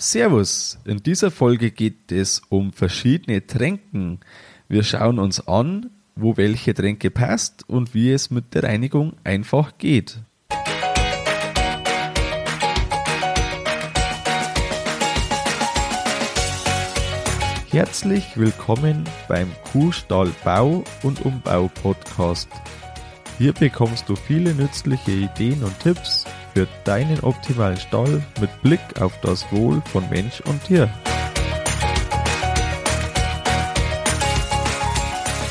Servus, in dieser Folge geht es um verschiedene Tränken. Wir schauen uns an, wo welche Tränke passt und wie es mit der Reinigung einfach geht. Herzlich willkommen beim Kuhstall Bau und Umbau Podcast. Hier bekommst du viele nützliche Ideen und Tipps für deinen optimalen Stall mit Blick auf das Wohl von Mensch und Tier.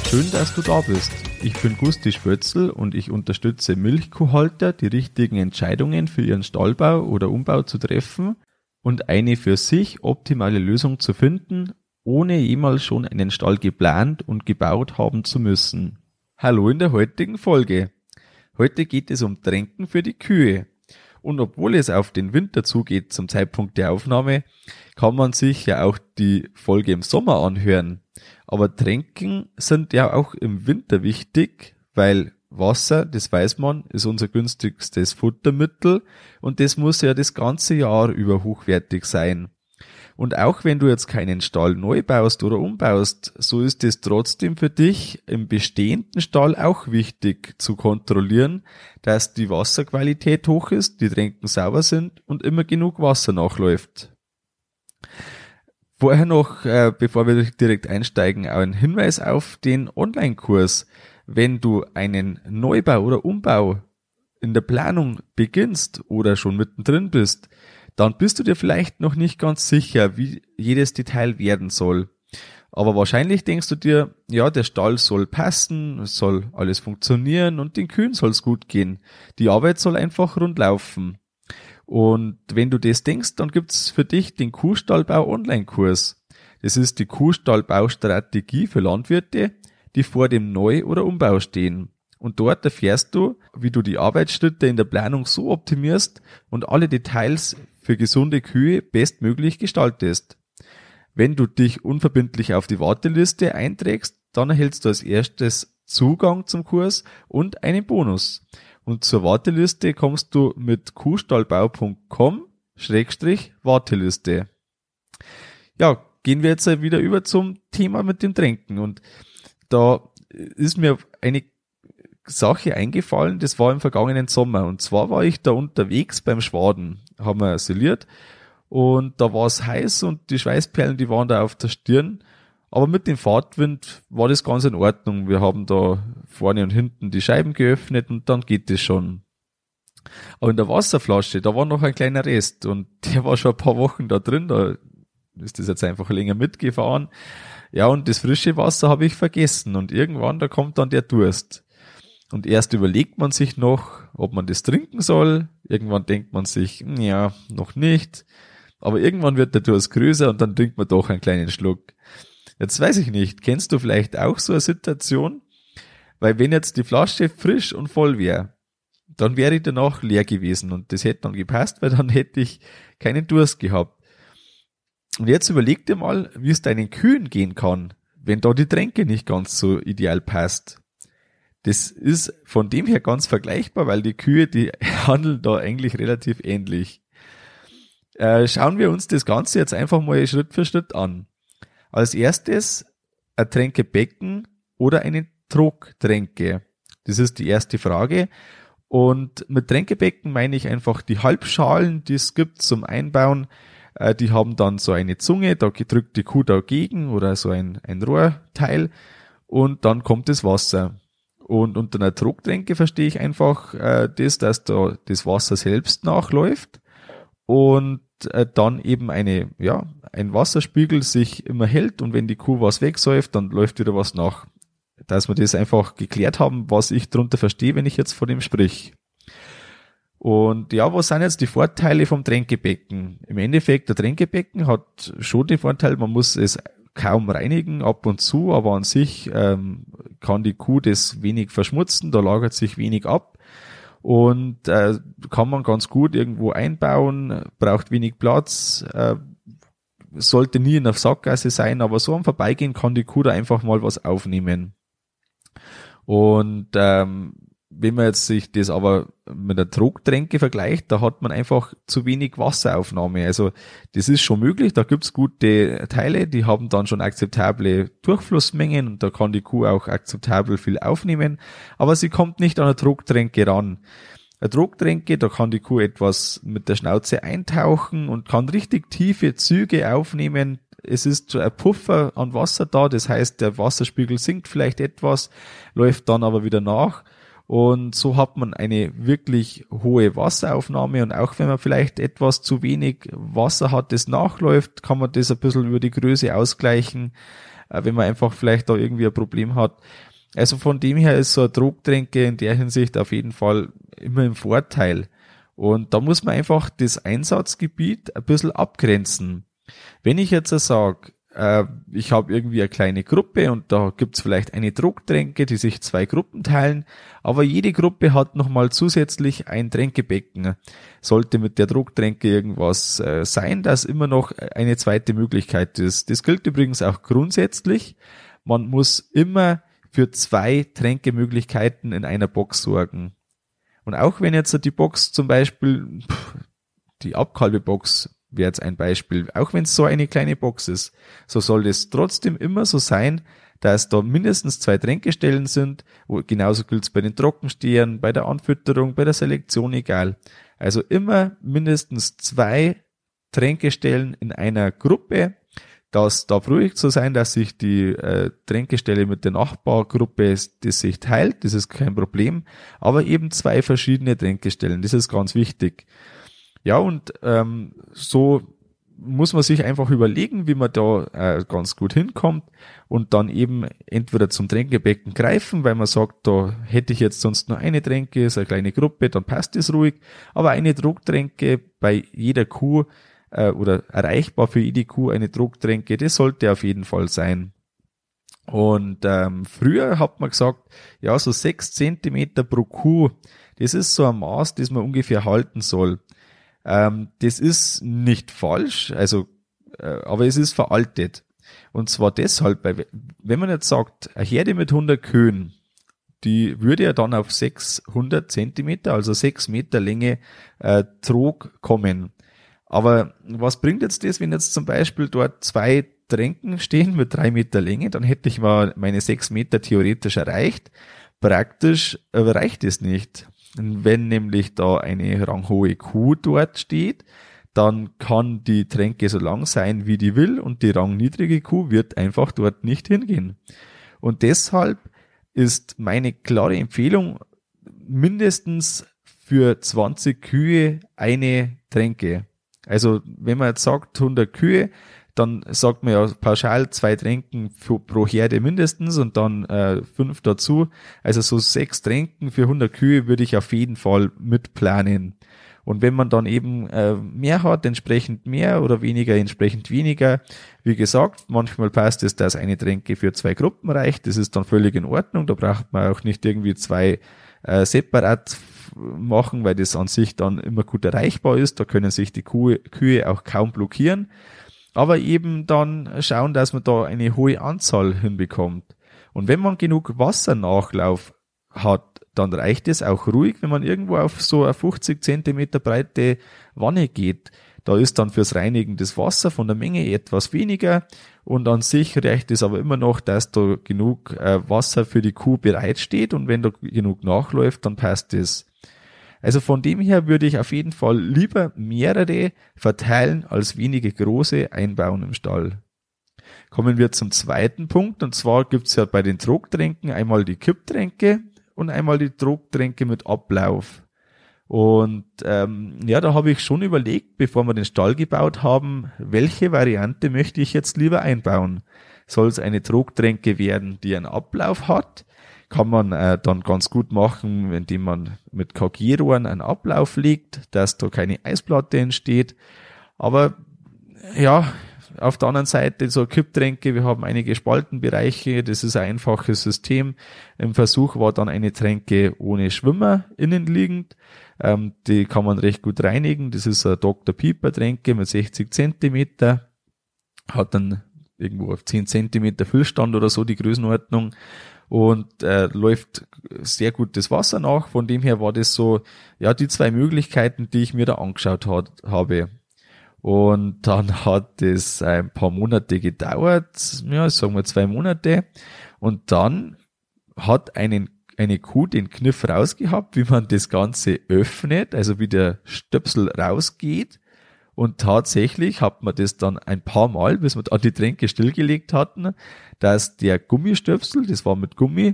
Schön, dass du da bist. Ich bin Gusti Spötzl und ich unterstütze Milchkuhhalter, die richtigen Entscheidungen für ihren Stallbau oder Umbau zu treffen und eine für sich optimale Lösung zu finden, ohne jemals schon einen Stall geplant und gebaut haben zu müssen. Hallo in der heutigen Folge. Heute geht es um Tränken für die Kühe. Und obwohl es auf den Winter zugeht zum Zeitpunkt der Aufnahme, kann man sich ja auch die Folge im Sommer anhören. Aber Tränken sind ja auch im Winter wichtig, weil Wasser, das weiß man, ist unser günstigstes Futtermittel und das muss ja das ganze Jahr über hochwertig sein. Und auch wenn du jetzt keinen Stall neu baust oder umbaust, so ist es trotzdem für dich im bestehenden Stall auch wichtig zu kontrollieren, dass die Wasserqualität hoch ist, die Tränken sauber sind und immer genug Wasser nachläuft. Vorher noch, äh, bevor wir direkt einsteigen, auch ein Hinweis auf den Online-Kurs. Wenn du einen Neubau oder Umbau in der Planung beginnst oder schon mittendrin bist, dann bist du dir vielleicht noch nicht ganz sicher, wie jedes Detail werden soll. Aber wahrscheinlich denkst du dir, ja, der Stall soll passen, es soll alles funktionieren und den Kühen soll es gut gehen. Die Arbeit soll einfach rund laufen. Und wenn du das denkst, dann gibt's für dich den Kuhstallbau Online-Kurs. Das ist die Kuhstallbaustrategie für Landwirte, die vor dem Neu- oder Umbau stehen. Und dort erfährst du, wie du die Arbeitsschritte in der Planung so optimierst und alle Details für gesunde Kühe bestmöglich gestaltest. Wenn du dich unverbindlich auf die Warteliste einträgst, dann erhältst du als erstes Zugang zum Kurs und einen Bonus. Und zur Warteliste kommst du mit kuhstallbau.com Schrägstrich Warteliste. Ja, gehen wir jetzt wieder über zum Thema mit dem Tränken. Und da ist mir eine Sache eingefallen, das war im vergangenen Sommer. Und zwar war ich da unterwegs beim Schwaden, haben wir isoliert und da war es heiß und die Schweißperlen, die waren da auf der Stirn. Aber mit dem Fahrtwind war das ganz in Ordnung. Wir haben da vorne und hinten die Scheiben geöffnet und dann geht es schon. Aber in der Wasserflasche, da war noch ein kleiner Rest und der war schon ein paar Wochen da drin. Da ist das jetzt einfach länger mitgefahren. Ja, und das frische Wasser habe ich vergessen und irgendwann, da kommt dann der Durst. Und erst überlegt man sich noch, ob man das trinken soll. Irgendwann denkt man sich, hm, ja, noch nicht. Aber irgendwann wird der Durst größer und dann trinkt man doch einen kleinen Schluck. Jetzt weiß ich nicht, kennst du vielleicht auch so eine Situation? Weil wenn jetzt die Flasche frisch und voll wäre, dann wäre ich danach leer gewesen und das hätte dann gepasst, weil dann hätte ich keinen Durst gehabt. Und jetzt überleg dir mal, wie es deinen Kühen gehen kann, wenn da die Tränke nicht ganz so ideal passt. Das ist von dem her ganz vergleichbar, weil die Kühe, die handeln da eigentlich relativ ähnlich. Äh, schauen wir uns das Ganze jetzt einfach mal Schritt für Schritt an. Als erstes ein Tränkebecken oder eine Trogtränke. Das ist die erste Frage. Und mit Tränkebecken meine ich einfach die Halbschalen, die es gibt zum Einbauen. Äh, die haben dann so eine Zunge, da drückt die Kuh dagegen oder so ein, ein Rohrteil und dann kommt das Wasser. Und unter einer Drucktränke verstehe ich einfach äh, das, dass da das Wasser selbst nachläuft und äh, dann eben eine, ja, ein Wasserspiegel sich immer hält und wenn die Kuh was wegsäuft, dann läuft wieder was nach. Dass wir das einfach geklärt haben, was ich darunter verstehe, wenn ich jetzt von dem sprich. Und ja, was sind jetzt die Vorteile vom Tränkebecken? Im Endeffekt, der Tränkebecken hat schon den Vorteil, man muss es kaum reinigen, ab und zu, aber an sich ähm, kann die Kuh das wenig verschmutzen, da lagert sich wenig ab und äh, kann man ganz gut irgendwo einbauen, braucht wenig Platz, äh, sollte nie in der Sackgasse sein, aber so am Vorbeigehen kann die Kuh da einfach mal was aufnehmen. Und ähm, wenn man jetzt sich das aber mit der Drucktränke vergleicht, da hat man einfach zu wenig Wasseraufnahme. Also das ist schon möglich, da gibt's gute Teile, die haben dann schon akzeptable Durchflussmengen und da kann die Kuh auch akzeptabel viel aufnehmen, aber sie kommt nicht an eine Drucktränke ran. Eine Drucktränke, da kann die Kuh etwas mit der Schnauze eintauchen und kann richtig tiefe Züge aufnehmen. Es ist so ein Puffer an Wasser da, das heißt, der Wasserspiegel sinkt vielleicht etwas, läuft dann aber wieder nach und so hat man eine wirklich hohe Wasseraufnahme und auch wenn man vielleicht etwas zu wenig Wasser hat, das nachläuft, kann man das ein bisschen über die Größe ausgleichen, äh, wenn man einfach vielleicht da irgendwie ein Problem hat. Also von dem her ist so eine Drucktränke in der Hinsicht auf jeden Fall immer im Vorteil. Und da muss man einfach das Einsatzgebiet ein bisschen abgrenzen. Wenn ich jetzt sage, äh, ich habe irgendwie eine kleine Gruppe und da gibt's vielleicht eine Drucktränke, die sich zwei Gruppen teilen, aber jede Gruppe hat nochmal zusätzlich ein Tränkebecken. Sollte mit der Drucktränke irgendwas äh, sein, das immer noch eine zweite Möglichkeit ist. Das gilt übrigens auch grundsätzlich. Man muss immer für zwei Tränkemöglichkeiten in einer Box sorgen. Und auch wenn jetzt die Box zum Beispiel, die Abkalbebox wäre jetzt ein Beispiel, auch wenn es so eine kleine Box ist, so soll es trotzdem immer so sein, dass da mindestens zwei Tränkestellen sind, genauso gilt es bei den Trockenstehern, bei der Anfütterung, bei der Selektion, egal. Also immer mindestens zwei Tränkestellen in einer Gruppe. Das darf ruhig so sein, dass sich die äh, Tränkestelle mit der Nachbargruppe das sich teilt, das ist kein Problem, aber eben zwei verschiedene Tränkestellen, das ist ganz wichtig. Ja, und ähm, so muss man sich einfach überlegen, wie man da äh, ganz gut hinkommt und dann eben entweder zum Tränkebecken greifen, weil man sagt, da hätte ich jetzt sonst nur eine Tränke, ist eine kleine Gruppe, dann passt es ruhig, aber eine Drucktränke bei jeder Kuh äh, oder erreichbar für jede Kuh eine Drucktränke, das sollte auf jeden Fall sein. Und ähm, früher hat man gesagt, ja, so sechs Zentimeter pro Kuh, das ist so ein Maß, das man ungefähr halten soll. Ähm, das ist nicht falsch, also, äh, aber es ist veraltet. Und zwar deshalb, weil wenn man jetzt sagt, eine Herde mit 100 Kühen, die würde ja dann auf 600 Zentimeter, also 6 Meter Länge äh, Trog kommen. Aber was bringt jetzt das, wenn jetzt zum Beispiel dort zwei Tränken stehen mit drei Meter Länge, dann hätte ich mal meine sechs Meter theoretisch erreicht. Praktisch äh, reicht es nicht. Wenn nämlich da eine ranghohe Kuh dort steht, dann kann die Tränke so lang sein, wie die will und die rangniedrige Kuh wird einfach dort nicht hingehen. Und deshalb ist meine klare Empfehlung mindestens für 20 Kühe eine Tränke. Also wenn man jetzt sagt 100 Kühe, dann sagt man ja pauschal zwei Tränken für, pro Herde mindestens und dann äh, fünf dazu. Also so sechs Tränken für 100 Kühe würde ich auf jeden Fall mitplanen. Und wenn man dann eben äh, mehr hat, entsprechend mehr oder weniger, entsprechend weniger. Wie gesagt, manchmal passt es, dass eine Tränke für zwei Gruppen reicht. Das ist dann völlig in Ordnung. Da braucht man auch nicht irgendwie zwei äh, separat machen, weil das an sich dann immer gut erreichbar ist. Da können sich die Kuh, Kühe auch kaum blockieren aber eben dann schauen, dass man da eine hohe Anzahl hinbekommt. Und wenn man genug Wassernachlauf hat, dann reicht es auch ruhig, wenn man irgendwo auf so eine 50 Zentimeter breite Wanne geht. Da ist dann fürs Reinigen das Wasser von der Menge etwas weniger und an sich reicht es aber immer noch, dass da genug äh, Wasser für die Kuh bereitsteht und wenn da genug nachläuft, dann passt es. Also von dem her würde ich auf jeden Fall lieber mehrere verteilen als wenige große einbauen im Stall. Kommen wir zum zweiten Punkt und zwar gibt's ja bei den Drucktränken einmal die Kipptränke und einmal die Drucktränke mit Ablauf. Und ähm, ja, da habe ich schon überlegt, bevor wir den Stall gebaut haben, welche Variante möchte ich jetzt lieber einbauen? Soll es eine Drucktränke werden, die einen Ablauf hat? Kann man äh, dann ganz gut machen, indem man mit KG-Rohren einen Ablauf legt, dass da keine Eisplatte entsteht. Aber ja, auf der anderen Seite so Kipptränke, wir haben einige Spaltenbereiche, das ist ein einfaches System. Im Versuch war dann eine Tränke ohne Schwimmer innenliegend. Ähm, die kann man recht gut reinigen. Das ist eine Dr. Pieper Tränke mit 60 Zentimeter. Hat dann irgendwo auf 10 Zentimeter Füllstand oder so die Größenordnung und äh, läuft sehr gut das Wasser nach. Von dem her war das so, ja, die zwei Möglichkeiten, die ich mir da angeschaut hat, habe. Und dann hat es ein paar Monate gedauert, ja, sagen wir zwei Monate. Und dann hat einen, eine Kuh den Kniff rausgehabt, wie man das Ganze öffnet, also wie der Stöpsel rausgeht. Und tatsächlich hat man das dann ein paar Mal, bis wir dann die Tränke stillgelegt hatten, dass der Gummistöpsel, das war mit Gummi,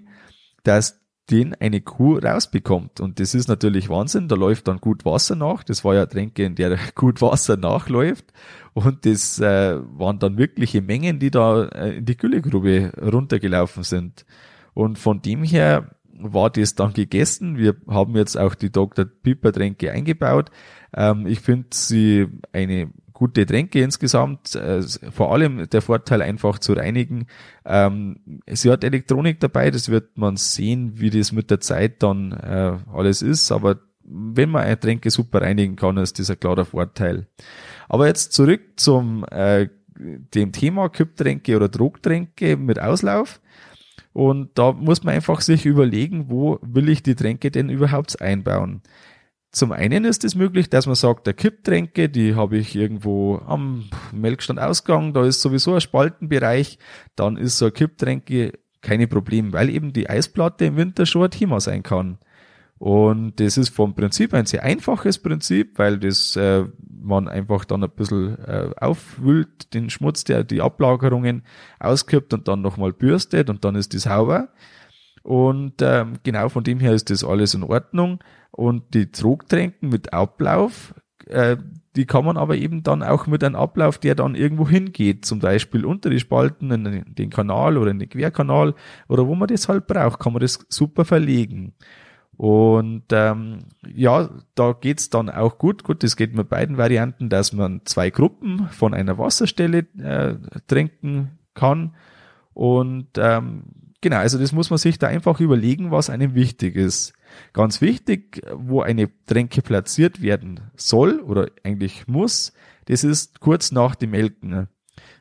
dass den eine Kuh rausbekommt. Und das ist natürlich Wahnsinn. Da läuft dann gut Wasser nach. Das war ja Tränke, in der gut Wasser nachläuft. Und das äh, waren dann wirkliche Mengen, die da äh, in die Güllegrube runtergelaufen sind. Und von dem her war das dann gegessen. Wir haben jetzt auch die Dr. Piper Tränke eingebaut. Ähm, ich finde sie eine gute Tränke insgesamt. Äh, vor allem der Vorteil einfach zu reinigen. Ähm, sie hat Elektronik dabei, das wird man sehen, wie das mit der Zeit dann äh, alles ist. Aber wenn man eine Tränke super reinigen kann, ist das ein klarer Vorteil. Aber jetzt zurück zum äh, dem Thema Kipptränke oder Drucktränke mit Auslauf. Und da muss man einfach sich überlegen, wo will ich die Tränke denn überhaupt einbauen. Zum einen ist es möglich, dass man sagt, der Kipptränke, die habe ich irgendwo am Melkstandausgang, da ist sowieso ein Spaltenbereich, dann ist so ein Kipptränke keine Problem, weil eben die Eisplatte im Winter schon ein Thema sein kann. Und das ist vom Prinzip ein sehr einfaches Prinzip, weil das äh, man einfach dann ein bisschen äh, aufwühlt, den Schmutz, der die Ablagerungen auskippt und dann nochmal bürstet und dann ist die sauber. Und ähm, genau von dem her ist das alles in Ordnung. Und die Trogtränken mit Ablauf, äh, die kann man aber eben dann auch mit einem Ablauf, der dann irgendwo hingeht, zum Beispiel unter die Spalten in den Kanal oder in den Querkanal oder wo man das halt braucht, kann man das super verlegen. Und ähm, ja, da geht's dann auch gut. Gut, das geht mit beiden Varianten, dass man zwei Gruppen von einer Wasserstelle äh, trinken kann. Und ähm, genau, also das muss man sich da einfach überlegen, was einem wichtig ist. Ganz wichtig, wo eine Tränke platziert werden soll oder eigentlich muss, das ist kurz nach dem Melken.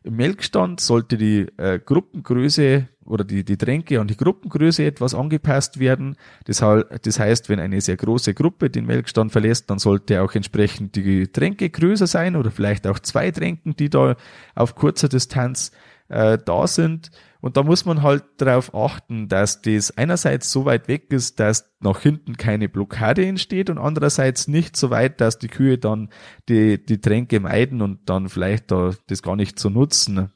Melkstand sollte die äh, Gruppengröße oder die, die Tränke an die Gruppengröße etwas angepasst werden. Das, das heißt, wenn eine sehr große Gruppe den Melkstand verlässt, dann sollte auch entsprechend die Tränke größer sein oder vielleicht auch zwei Tränken, die da auf kurzer Distanz äh, da sind. Und da muss man halt darauf achten, dass das einerseits so weit weg ist, dass nach hinten keine Blockade entsteht und andererseits nicht so weit, dass die Kühe dann die, die Tränke meiden und dann vielleicht da das gar nicht zu nutzen.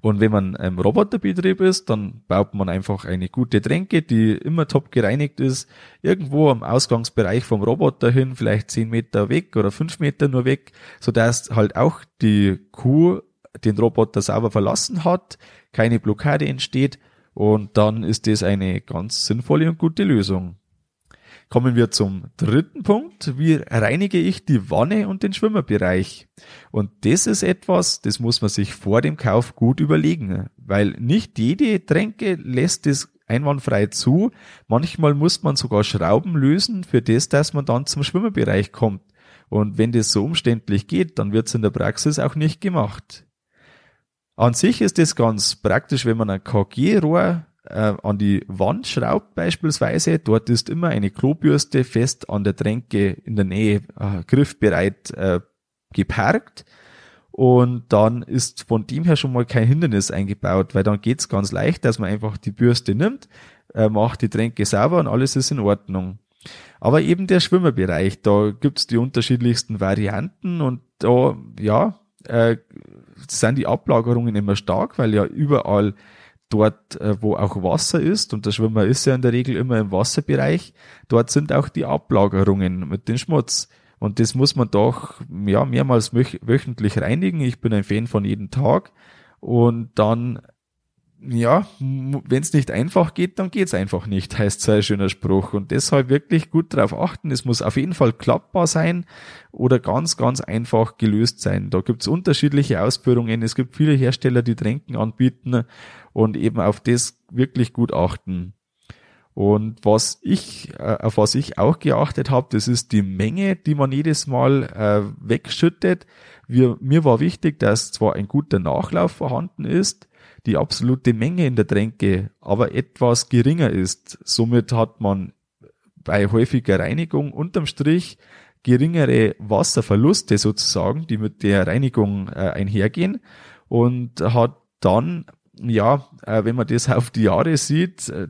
Und wenn man im Roboterbetrieb ist, dann baut man einfach eine gute Tränke, die immer top gereinigt ist, irgendwo am Ausgangsbereich vom Roboter hin, vielleicht zehn Meter weg oder fünf Meter nur weg, so dass halt auch die Kuh den Roboter sauber verlassen hat, keine Blockade entsteht und dann ist das eine ganz sinnvolle und gute Lösung. Kommen wir zum dritten Punkt. Wie reinige ich die Wanne und den Schwimmerbereich? Und das ist etwas, das muss man sich vor dem Kauf gut überlegen, weil nicht jede Tränke lässt es einwandfrei zu. Manchmal muss man sogar Schrauben lösen für das, dass man dann zum Schwimmerbereich kommt. Und wenn das so umständlich geht, dann wird es in der Praxis auch nicht gemacht. An sich ist es ganz praktisch, wenn man ein KG-Rohr äh, an die Wand schraubt beispielsweise. Dort ist immer eine Klobürste fest an der Tränke in der Nähe äh, griffbereit äh, geparkt. Und dann ist von dem her schon mal kein Hindernis eingebaut, weil dann geht's ganz leicht, dass man einfach die Bürste nimmt, äh, macht die Tränke sauber und alles ist in Ordnung. Aber eben der Schwimmerbereich, da gibt's die unterschiedlichsten Varianten und da, ja, äh, sind die Ablagerungen immer stark, weil ja überall dort, äh, wo auch Wasser ist, und der Schwimmer ist ja in der Regel immer im Wasserbereich, dort sind auch die Ablagerungen mit dem Schmutz. Und das muss man doch ja mehrmals wöchentlich reinigen. Ich bin ein Fan von jeden Tag. Und dann ja, wenn es nicht einfach geht, dann geht's einfach nicht, heißt so ein schöner Spruch. Und deshalb wirklich gut darauf achten. Es muss auf jeden Fall klappbar sein oder ganz, ganz einfach gelöst sein. Da gibt's unterschiedliche Ausführungen. Es gibt viele Hersteller, die Tränken anbieten und eben auf das wirklich gut achten. Und was ich, äh, auf was ich auch geachtet habe, das ist die Menge, die man jedes Mal äh, wegschüttet. Wir, mir war wichtig, dass zwar ein guter Nachlauf vorhanden ist, die absolute Menge in der Tränke aber etwas geringer ist. Somit hat man bei häufiger Reinigung unterm Strich geringere Wasserverluste sozusagen, die mit der Reinigung äh, einhergehen und hat dann ja, äh, wenn man das auf die Jahre sieht, äh,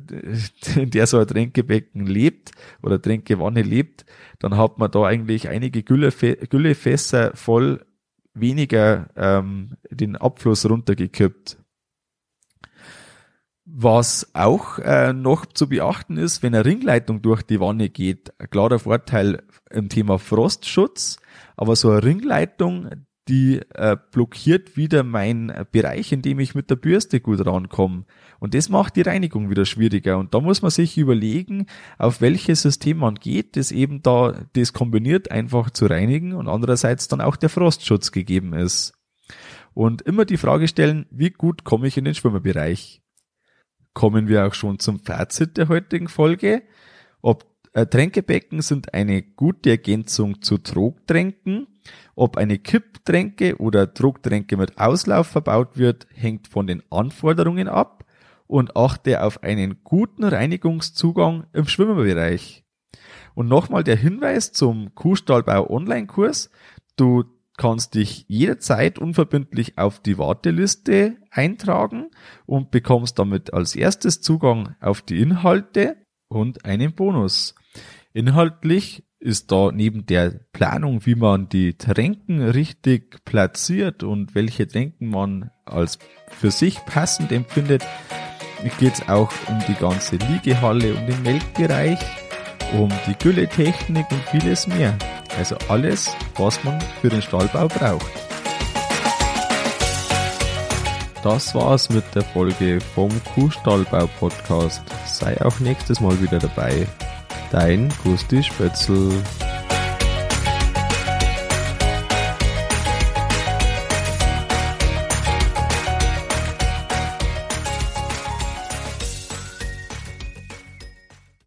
in der so ein Tränkebecken lebt oder Tränkewanne lebt, dann hat man da eigentlich einige Güllefe Güllefässer voll weniger ähm, den Abfluss runtergekippt. Was auch äh, noch zu beachten ist, wenn eine Ringleitung durch die Wanne geht, ein klarer Vorteil im Thema Frostschutz, aber so eine Ringleitung, die äh, blockiert wieder mein Bereich, in dem ich mit der Bürste gut rankomme. Und das macht die Reinigung wieder schwieriger. Und da muss man sich überlegen, auf welches System man geht, das eben da das kombiniert einfach zu reinigen und andererseits dann auch der Frostschutz gegeben ist. Und immer die Frage stellen, wie gut komme ich in den Schwimmerbereich? Kommen wir auch schon zum Fazit der heutigen Folge. Ob äh, Tränkebecken sind eine gute Ergänzung zu Trogtränken ob eine Kipptränke oder Drucktränke mit Auslauf verbaut wird, hängt von den Anforderungen ab und achte auf einen guten Reinigungszugang im Schwimmerbereich. Und nochmal der Hinweis zum Kuhstallbau Online-Kurs. Du kannst dich jederzeit unverbindlich auf die Warteliste eintragen und bekommst damit als erstes Zugang auf die Inhalte und einen Bonus. Inhaltlich ist da neben der Planung, wie man die Tränken richtig platziert und welche Tränken man als für sich passend empfindet, geht es auch um die ganze Liegehalle, um den Melkbereich, um die Gülletechnik und vieles mehr. Also alles, was man für den Stallbau braucht. Das war's mit der Folge vom Kuhstallbau Podcast. Sei auch nächstes Mal wieder dabei. Dein Gusti Spötzl.